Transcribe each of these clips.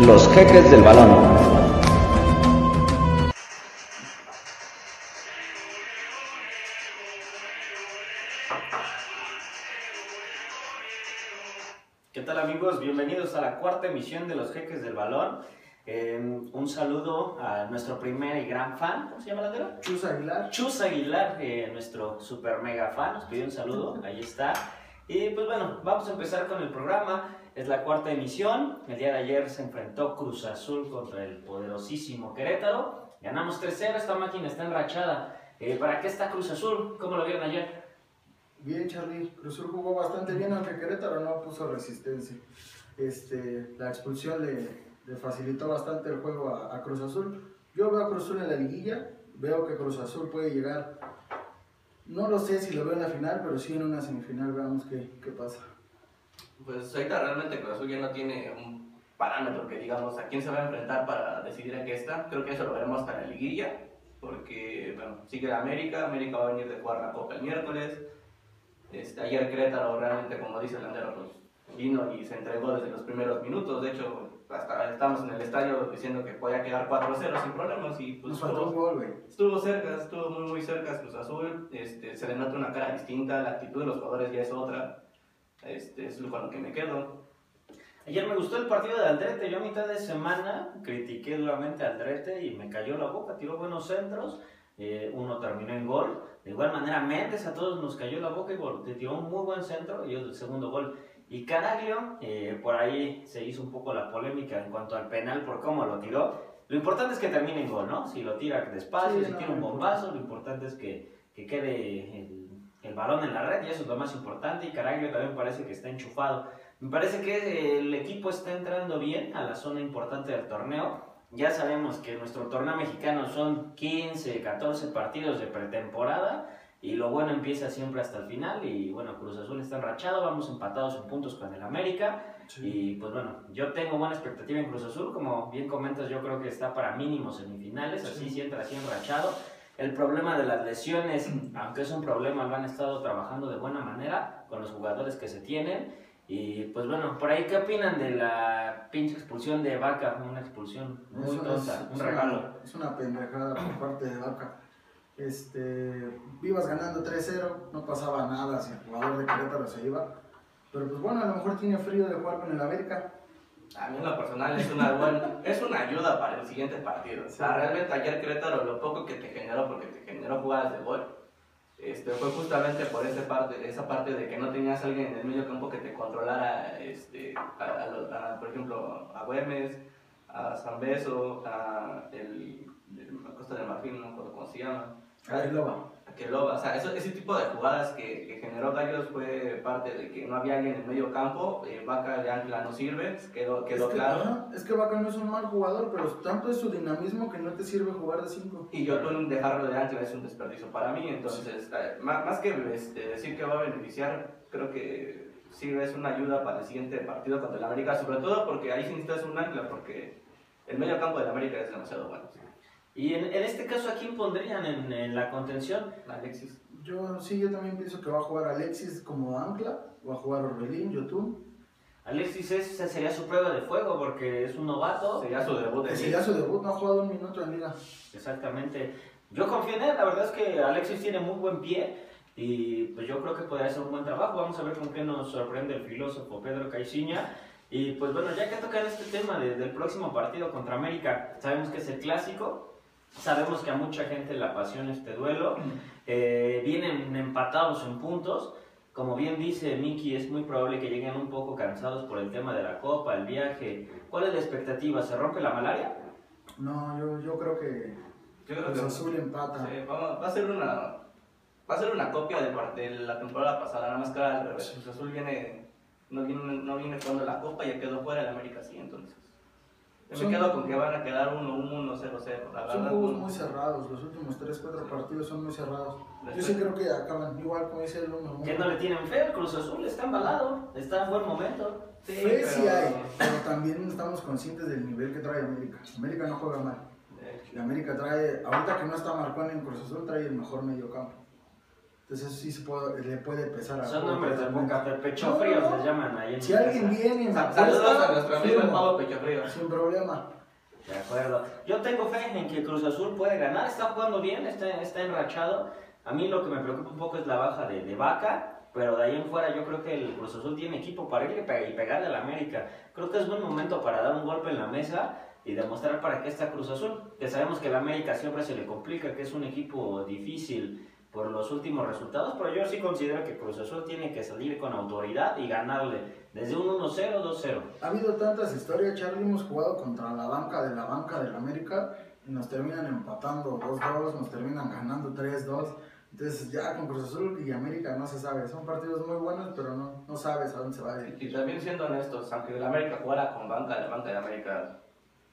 Los jeques del balón. ¿Qué tal amigos? Bienvenidos a la cuarta emisión de Los Jeques del Balón. Eh, un saludo a nuestro primer y gran fan, ¿cómo se llama la tela? Chus Aguilar. Chus Aguilar, eh, nuestro super mega fan, nos pidió un saludo, ahí está. Y pues bueno, vamos a empezar con el programa. Es la cuarta emisión. El día de ayer se enfrentó Cruz Azul contra el poderosísimo Querétaro. Ganamos 3-0, esta máquina está enrachada. Eh, ¿Para qué está Cruz Azul? ¿Cómo lo vieron ayer? Bien, Charlie. Cruz Azul jugó bastante bien, aunque Querétaro no puso resistencia. Este, la expulsión le, facilitó bastante el juego a, a Cruz Azul. Yo veo a Cruz Azul en la liguilla. Veo que Cruz Azul puede llegar. No lo sé si lo veo en la final, pero sí en una semifinal. Veamos qué, qué pasa. Pues ahorita realmente Cruz Azul ya no tiene un parámetro que digamos a quién se va a enfrentar para decidir a qué está. Creo que eso lo veremos hasta la liguilla, porque bueno, sigue América, América va a venir de jugar la Copa el miércoles. Este, ayer Querétaro realmente, como dice el Landero, pues vino y se entregó desde los primeros minutos. De hecho, hasta estamos en el estadio diciendo que podía quedar 4-0 sin problemas y pues estuvo, estuvo cerca, estuvo muy muy cerca Cruz Azul. Este, se le nota una cara distinta, la actitud de los jugadores ya es otra. Este, es con lo que me quedo. Ayer me gustó el partido de Aldrete. Yo a mitad de semana critiqué duramente a Aldrete y me cayó la boca. Tiró buenos centros. eh, uno terminó en gol. De igual manera, Méndez a todos nos cayó la boca y gol. Tiró un muy buen centro y el segundo gol. Y Caraglio, eh, por ahí se hizo un poco la polémica en cuanto al penal por cómo lo tiró. Lo importante es que termine en gol, ¿no? Si lo tira despacio, Sí, si no, tira un bombazo, lo importante es que, que quede el balón en la red y eso es lo más importante. Y Caraglio también parece que está enchufado. Me parece que el equipo está entrando bien a la zona importante del torneo. Ya sabemos que nuestro torneo mexicano son 15, 14 partidos de pretemporada y lo bueno empieza siempre hasta el final. Y bueno, Cruz Azul está enrachado, vamos empatados en puntos con el América. Y pues bueno, yo tengo buena expectativa en Cruz Azul, como bien comentas, yo creo que está para mínimos semifinales, así si entra así enrachado. El problema de las lesiones, aunque es un problema, lo han estado trabajando de buena manera con los jugadores que se tienen. Y pues bueno, por ahí, ¿qué opinan de la pinche expulsión de Vaca? Una expulsión muy Eso tonta, es- un regalo. Una, es una pendejada por parte de Vaca. Este, ibas ganando 3-0, no pasaba nada si el jugador de Querétaro se iba. Pero pues bueno, a lo mejor tiene frío de jugar con el América. A mí en lo personal es una, buena, es una ayuda para el siguiente partido. O sea, realmente ayer Querétaro lo poco que te generó, porque te generó jugadas de gol, este, fue justamente por esa parte, esa parte de que no tenías a alguien en el medio campo que te controlara, este, a, a a, por ejemplo, a Güemes, a Zambeso, a el, Costa del Marfil, no me cómo se llama. Ahí lo va. a Keloba. O sea, eso- ese tipo de jugadas que, que generó Gallos fue parte de que no había alguien en el medio campo. Eh, Vaca de ancla no sirve, quedó, quedó es que, claro. ajá, es que Vaca no es un mal jugador, pero tanto es su dinamismo que no te sirve jugar de 5. Y Yotun dejarlo de ancla es un desperdicio para mí. Entonces, eh, más, más que este, decir que va a beneficiar, creo que sí es una ayuda para el siguiente partido contra el América. Sobre todo porque ahí sí necesitas un ancla, porque el medio campo del América es demasiado bueno. Y en, en este caso, ¿a quién pondrían en, en la contención? Alexis. Yo sí, yo también pienso que va a jugar Alexis como ancla, va a jugar Orbelín, Yotun. Alexis esa sería su prueba de fuego porque es un novato. Sería su debut de ya su debut, no ha jugado un minuto en liga. Exactamente. Yo confío en él, la verdad es que Alexis tiene muy buen pie y pues yo creo que podría hacer un buen trabajo. Vamos a ver con qué nos sorprende el filósofo Pedro Caixinha. Y pues bueno, ya que tocan este tema de- del próximo partido contra América, sabemos que es el clásico, sabemos que a mucha gente le apasiona este duelo, eh, vienen empatados en puntos. Como bien dice Miki, es muy probable que lleguen un poco cansados por el tema de la copa, el viaje. ¿Cuál es la expectativa? ¿Se rompe la malaria? No, yo, yo creo que Yo creo Cruz que Azul empata. Sí, va, va a ser una va a ser una copia de, par- de la temporada pasada, nada más que al revés. Cruz Azul viene no viene no viene jugando la copa y ya quedó fuera el América sí, entonces. Yo Son- me quedo con que van a quedar 1-1, 0-0. La Son juegos muy cerrados, los últimos 3-4 partidos son muy cerrados. Yo sí creo que acaban igual como dice el 1 Que no le tienen fe, el Cruz Azul está embalado, está en buen momento. Sí, Fe sí hay, pero también estamos conscientes del nivel que trae América. América no juega mal. Y América trae, ahorita que no está Marcón en Cruz Azul, trae el mejor medio campo. Entonces eso sí se puede, le puede pesar a Son nombres de pe- pecho No, fríos no. les llaman ahí en Si alguien casa. viene Saludos a nuestro amigo el Pavo Pecho Frío. sin problema. De acuerdo. Yo tengo fe en que Cruz Azul puede ganar, está jugando bien, está, está enrachado. A mí lo que me preocupa un poco es la baja de, de Vaca, pero de ahí en fuera yo creo que el Cruz Azul tiene equipo para irle y pegarle a la América. Creo que es buen momento para dar un golpe en la mesa y demostrar para qué está Cruz Azul. Que sabemos que la América siempre se le complica, que es un equipo difícil por los últimos resultados, pero yo sí considero que Cruz Azul tiene que salir con autoridad y ganarle desde un 1-0, 2-0. Ha habido tantas historias, Charlie, hemos jugado contra la banca de la banca del América y nos terminan empatando 2-2, nos terminan ganando 3-2. Entonces ya con Cruz Azul y América no se sabe. Son partidos muy buenos, pero no, no sabes a dónde se va a ir. Y también siendo honestos, aunque el América jugara con banca, la banca de América,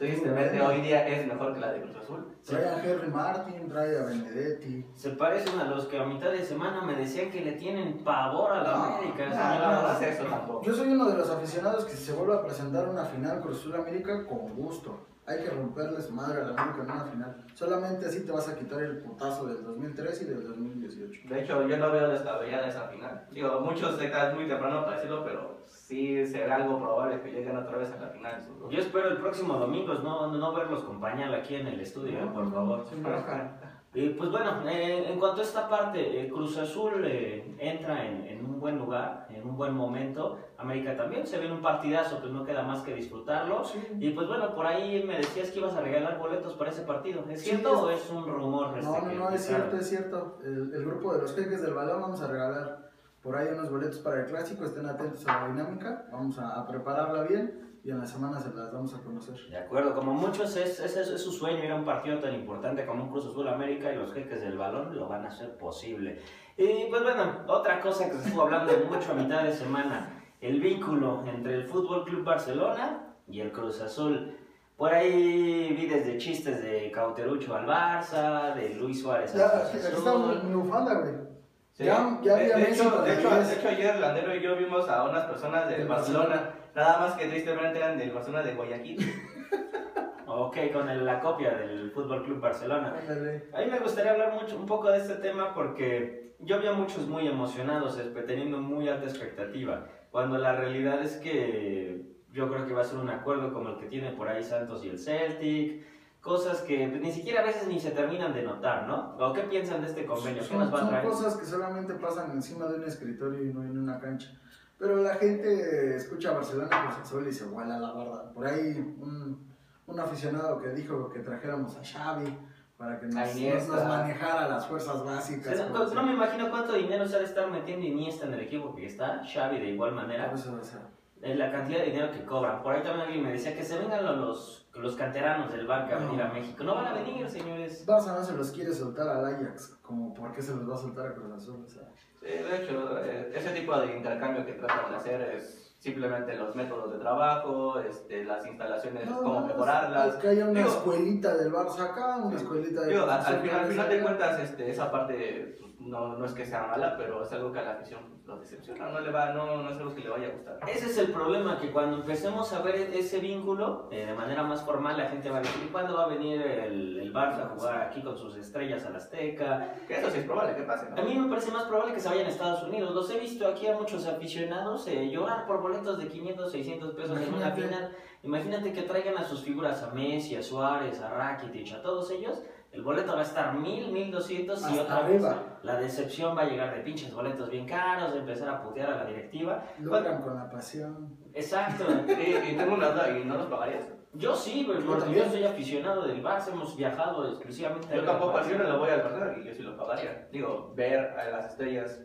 tristemente Bueno. hoy día es mejor que la de Cruz Azul. Trae a Henry Martin, trae a Benedetti. Se parecen a los que a mitad de semana me decían que le tienen pavor a la No, América. no. No, no, no es eso tampoco. Yo soy uno de los aficionados que se vuelve a presentar una final Cruz Azul América, con gusto. Hay que romperle su madre a la América en una final. Solamente así te vas a quitar el putazo del 2003 y del 2018. De hecho, yo no veo descabellada esa final. Digo, muchos que es muy temprano para decirlo, pero sí será algo probable que lleguen otra vez a la final. Yo espero el próximo domingo no, no verlos con pañal aquí en el estudio, eh, por favor. Sin Y pues bueno, eh, en cuanto a esta parte, eh, Cruz Azul eh, entra en, en un buen lugar, en un buen momento. América también se ve en un partidazo, pues no queda más que disfrutarlo. Sí. Y pues bueno, por ahí me decías que ibas a regalar boletos para ese partido. ¿Es Sí, cierto es- o es un rumor? este No, no, no, es cierto, es cierto. El, el grupo de los jeques del balón vamos a regalar por ahí unos boletos para el clásico. Estén atentos a la dinámica. Vamos a, a prepararla bien y en la semana se las damos a conocer. De acuerdo, como muchos es, es, es- es su sueño ir a un partido tan importante como un Cruz Azul América y los jeques del balón lo van a hacer posible. Y pues bueno, otra cosa que se estuvo hablando mucho a mitad de semana, el vínculo entre el Fútbol Club Barcelona y el Cruz Azul. Por ahí vi desde chistes de Cauterucho al Barça, de Luis Suárez al Ya, Cruz Azul. está güey. Sí. Ya- ya de, de hecho, de, el hecho, 10. de hecho, ayer Landero y yo vimos a unas personas Del Barcelona, nada más que tristemente eran del Barcelona de Guayaquil. Ok, con el- la copia del Fútbol Club Barcelona. Ándale. A mí me gustaría hablar mucho, un poco de este tema porque yo vi a muchos muy emocionados, espe- teniendo muy alta expectativa, cuando la realidad es que yo creo que va a ser un acuerdo como el que tiene por ahí Santos y el Celtic, cosas que ni siquiera a veces ni se terminan de notar, ¿no? ¿O qué piensan de este convenio? ¿Qué Son, nos va a son traer? cosas que solamente pasan encima de un escritorio y no en una cancha. Pero la gente escucha a Barcelona Cruz Azul y se vuela la barda. Por ahí un, un aficionado que dijo que trajéramos a Xavi para que nos, nos manejara las fuerzas O básicas. sea, no, no me imagino cuánto dinero se ha de estar metiendo Iniesta en el equipo que está, Xavi de igual manera. Eso, o sea, en la cantidad de dinero que cobran. Por ahí también alguien me decía que se vengan los, los, canteranos del Barca a venir a México. No van a venir, señores. Barça no se los quiere soltar al Ajax, como por qué se los va a soltar a Cruz Azul. O sea, Sí, de hecho, eh, ese tipo de intercambio que tratan de hacer es simplemente los métodos de trabajo, este, las instalaciones, no, cómo no, mejorarlas. Que haya una Digo- escuelita del Barça acá, una escuelita de Digo, al, al final, al final de cuentas, este, esa parte pues, no, no es que sea mala, pero es algo que a la afición lo decepciona, no, le va, no, no es algo que le vaya a gustar. Ese es el problema, que cuando empecemos a ver ese vínculo eh, de manera más formal, la gente va a decir, ¿cuándo va a venir el, el Barça a jugar aquí con sus estrellas al Azteca? Que eso sí es probable que pase, ¿no? A mí me parece más probable que se vayan a Estados Unidos. Los he visto aquí a muchos aficionados eh, llorar por boletos de 500, 600 pesos en una Imagínate. final. Imagínate que traigan a sus figuras, a Messi, a Suárez, a Rakitic, a todos ellos. El boleto va a estar 1000, 1200 y otra vez arriba. la decepción va a llegar de pinches boletos bien caros, de empezar a putear a la directiva. Logran con la pasión. Exacto. Y, y tengo una duda, ¿y no los pagarías? Yo sí, güey, Yo porque también. yo soy aficionado del Barça, hemos viajado exclusivamente Yo tampoco, Barça. yo no le voy al Barcelona y yo sí lo pagaría. Digo, ver a las estrellas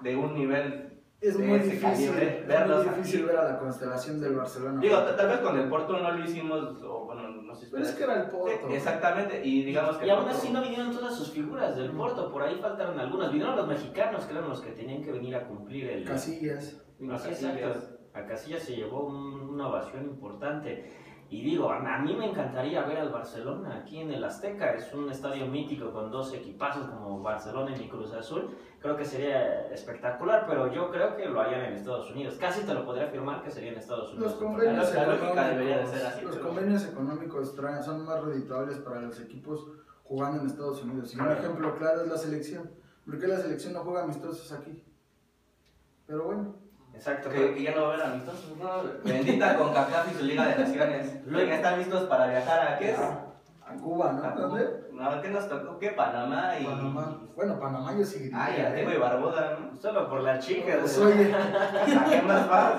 de un nivel Es muy difícil, calibre, es verlos muy difícil aquí. ver a la constelación del Barcelona. Digo, ta- tal vez con el Porto no lo hicimos, o bueno, no sé si Pero es que era el Porto. Sí, Exactamente, y digamos que Y aún así no vinieron todas sus figuras del Mm. Porto, por ahí faltaron algunas. Vinieron los mexicanos, que eran los que tenían que venir a cumplir el... Casillas. Unos Sí, Casillas. exacto. A Casillas se llevó un- una ovación importante. Y digo, a, mí me encantaría ver al Barcelona aquí en el Azteca. Es un estadio mítico con dos equipazos como Barcelona y Cruz Azul. Creo que sería espectacular, pero yo creo que lo harían en Estados Unidos. Casi te lo podría afirmar que sería en Estados Unidos. Los convenios, La debería de económicos, ser así, los convenios económicos traen- son más redituables para los equipos jugando en Estados Unidos. Y un ejemplo claro es la selección. ¿Por qué la selección no juega amistosos aquí? Pero bueno. Exacto. Que, que ya no va a haber amistosos, ¿no? Bendita con CACAF y su Liga de Naciones. Luego ya están listos para viajar a qué es? A Cuba, ¿no? A ¿Dónde? No, ¿qué nos tocó? ¿Qué? Panamá y. Panamá. Bueno, Panamá yo sí diría, Ay, Antigua y. Barbuda, ¿no? Solo por las chicas. Pues, oye, ¿A qué más vas?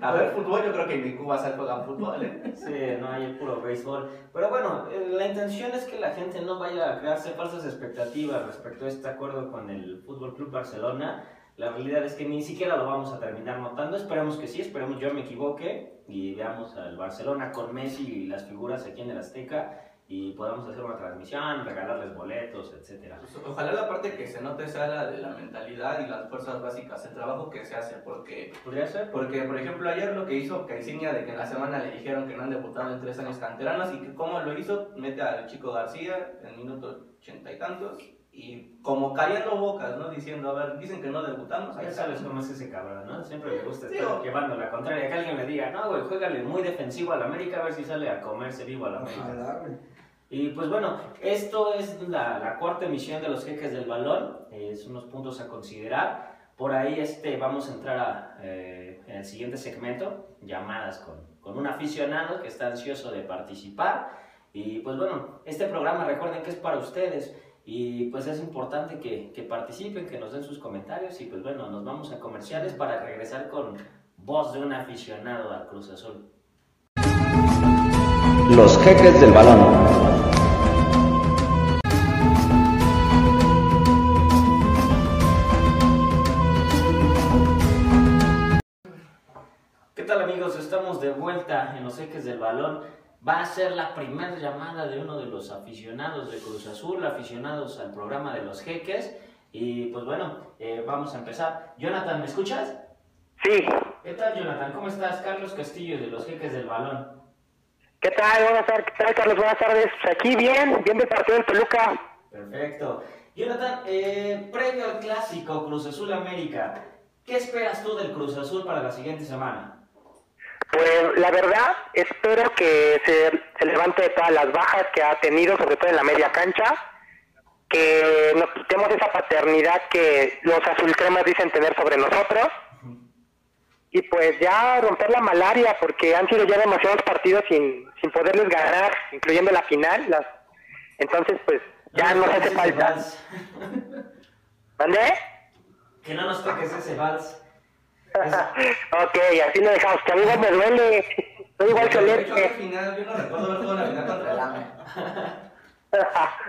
A ver fútbol, yo creo que en Cuba se juegan fútbol, ¿eh? Sí, no hay puro béisbol. Pero bueno, eh, la intención es que la gente no vaya a crearse falsas expectativas respecto a este acuerdo con el Fútbol Club Barcelona. La realidad es que ni siquiera lo vamos a terminar notando. Esperemos que sí, esperemos yo me equivoque y veamos al Barcelona con Messi y las figuras aquí en el Azteca y podamos hacer una transmisión, regalarles boletos, etcétera. Pues, ojalá la parte que se note sea la de la mentalidad y las fuerzas básicas, el trabajo que se hace, porque ¿Podría ser? Porque, por ejemplo, ayer lo que hizo Caixinha de que en la semana le dijeron que no han debutado en tres años canteranos y que cómo lo hizo, mete al chico García en minuto ochenta y tantos y como callando bocas, ¿no? Diciendo, a ver, dicen que no debutamos, Ya sabes cómo es ese cabrón, ¿no? Siempre le gusta Sí, estar o- llevando la contraria. Que alguien le diga, no, güey, juégale muy defensivo al América a ver si sale a comerse vivo al América. ojalá, güey. Y pues bueno, esto es la, la cuarta emisión de los jeques del balón, eh, son unos puntos a considerar. Por ahí este, vamos a entrar a, eh, en el siguiente segmento, llamadas con, con un aficionado que está ansioso de participar. Y pues bueno, este programa recuerden que es para ustedes y pues es importante que, que participen, que nos den sus comentarios y pues bueno, nos vamos a comerciales para regresar con voz de un aficionado al Cruz Azul. Los jeques del balón. ¿Qué tal amigos? Estamos de vuelta en los ejes del balón. Va a ser la primera llamada de uno de los aficionados de Cruz Azul, aficionados al programa de los jeques. Y pues bueno, eh, vamos a empezar. Jonathan, ¿me escuchas? Sí, ¿Qué tal Jonathan? ¿Cómo estás? Carlos Castillo de los jeques del balón. ¿qué tal? Buenas tardes, ¿qué tal, Carlos? Buenas tardes. Aquí bien, bien del partido del Toluca. Perfecto. Jonathan, eh, previo al clásico Cruz Azul América, ¿qué esperas tú del Cruz Azul para la siguiente semana? Pues la verdad, espero que se, se levante de todas las bajas que ha tenido, sobre todo en la media cancha, que nos quitemos esa paternidad que los azulcremas dicen tener sobre nosotros, y pues ya romper la malaria, porque han sido ya demasiados partidos sin, sin poderles ganar, incluyendo la final. Las... Entonces, pues ya nos hace falta. ¿Dónde? Que no nos toques ese vals. ok, así lo dejamos. Que a mí me duele. Soy igual que final, yo no recuerdo haber jugado la final contra el AME.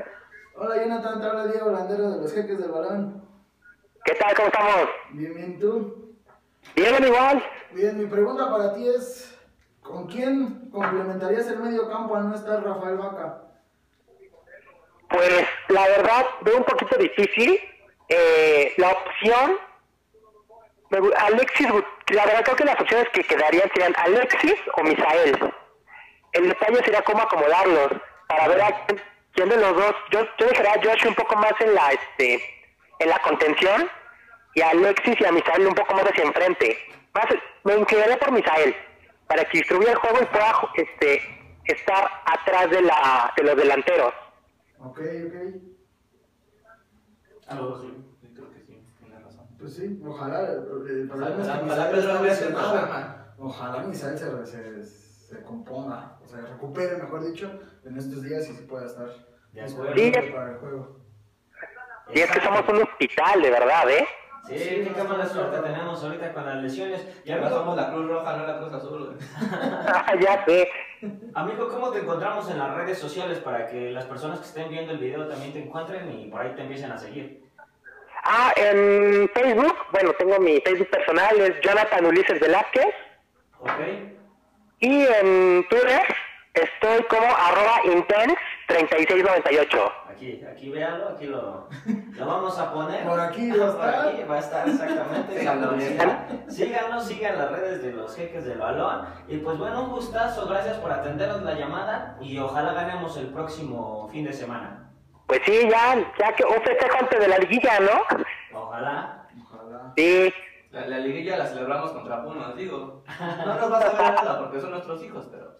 Hola Jonathan, te habla Diego Landero de los jeques del balón. ¿Qué tal? ¿Cómo estamos? Bien, bien, ¿tú? Bien, igual. Bien, mi pregunta para ti es, ¿con quién complementarías el medio campo al no estar Rafael Vaca? Pues la verdad, veo un poquito difícil. Eh, la opción. Alexis, la verdad creo que las opciones que quedarían serían Alexis o Misael. El detalle sería cómo acomodarlos para ver a quién, quién de los dos. Yo, yo dejaría a Josh un poco más en la este en la contención y a Alexis y a Misael un poco más hacia enfrente. Más, me inclinaría por Misael para que distribuya el juego y pueda este estar atrás de la de los delanteros. Ok, ok. Algo sí, sí, creo que sí, tiene razón. Pues sí, ojalá. El, problema es que Ojalá Pedro Vélez se. Ojalá Misael se, se, se componga, o sea, recupere, mejor dicho, en estos días y se pueda estar De acuerdo. Sí. para el juego. Y es que somos un hospital, de verdad, ¿eh? Sí, qué mala suerte tenemos ahorita con las lesiones. Y Y ahora amigo, somos la Cruz Roja, no la Cruz Azul. ya sé. amigo, ¿cómo te encontramos en las redes sociales para que las personas que estén viendo el video también te encuentren y por ahí te empiecen a seguir? Ah, en Facebook, bueno, tengo mi Facebook personal, es Jonathan Ulises Velázquez. ¿Ok? Y en Twitter estoy como arroba intense3698. Aquí, aquí véanlo, aquí lo, lo vamos a poner. Por aquí va a Por estar. aquí va a estar exactamente. Síganlo, sigan las redes de los jeques del balón. Y pues bueno, un gustazo, gracias por atendernos la llamada y ojalá ganemos el próximo fin de semana. Pues sí, ya, ya que un festejo antes de la liguilla, ¿no? Ojalá. Ojalá. Sí. La, la liguilla la celebramos contra Pumas, digo. No nos vas a ver nada porque son nuestros hijos, pero.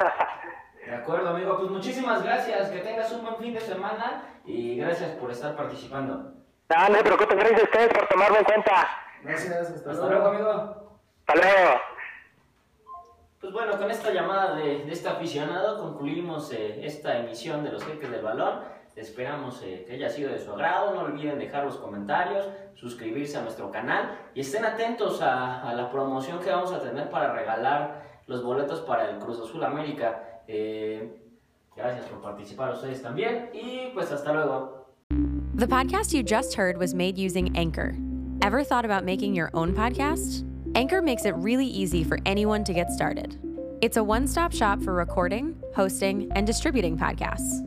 De acuerdo, amigo. Pues muchísimas gracias. Que tengas un buen fin de semana y gracias por estar participando. No, no se preocupen, gracias a ustedes por tomarme en cuenta. Gracias, hasta, Hasta luego, amigo. Hasta luego. Pues bueno, con esta llamada de, de este aficionado concluimos eh, esta emisión de los jeques del balón. Esperamos eh, que haya sido de su agrado. No olviden dejar los comentarios, suscribirse a nuestro canal y estén atentos a, la promoción que vamos a tener para regalar los boletos para el Cruz Azul América. Eh, gracias por participar ustedes también y pues hasta luego. The podcast you just heard was made using Anchor. Ever thought about making your own podcast? Anchor makes it really easy for anyone to get started. It's a one stop shop for recording, hosting, and distributing podcasts.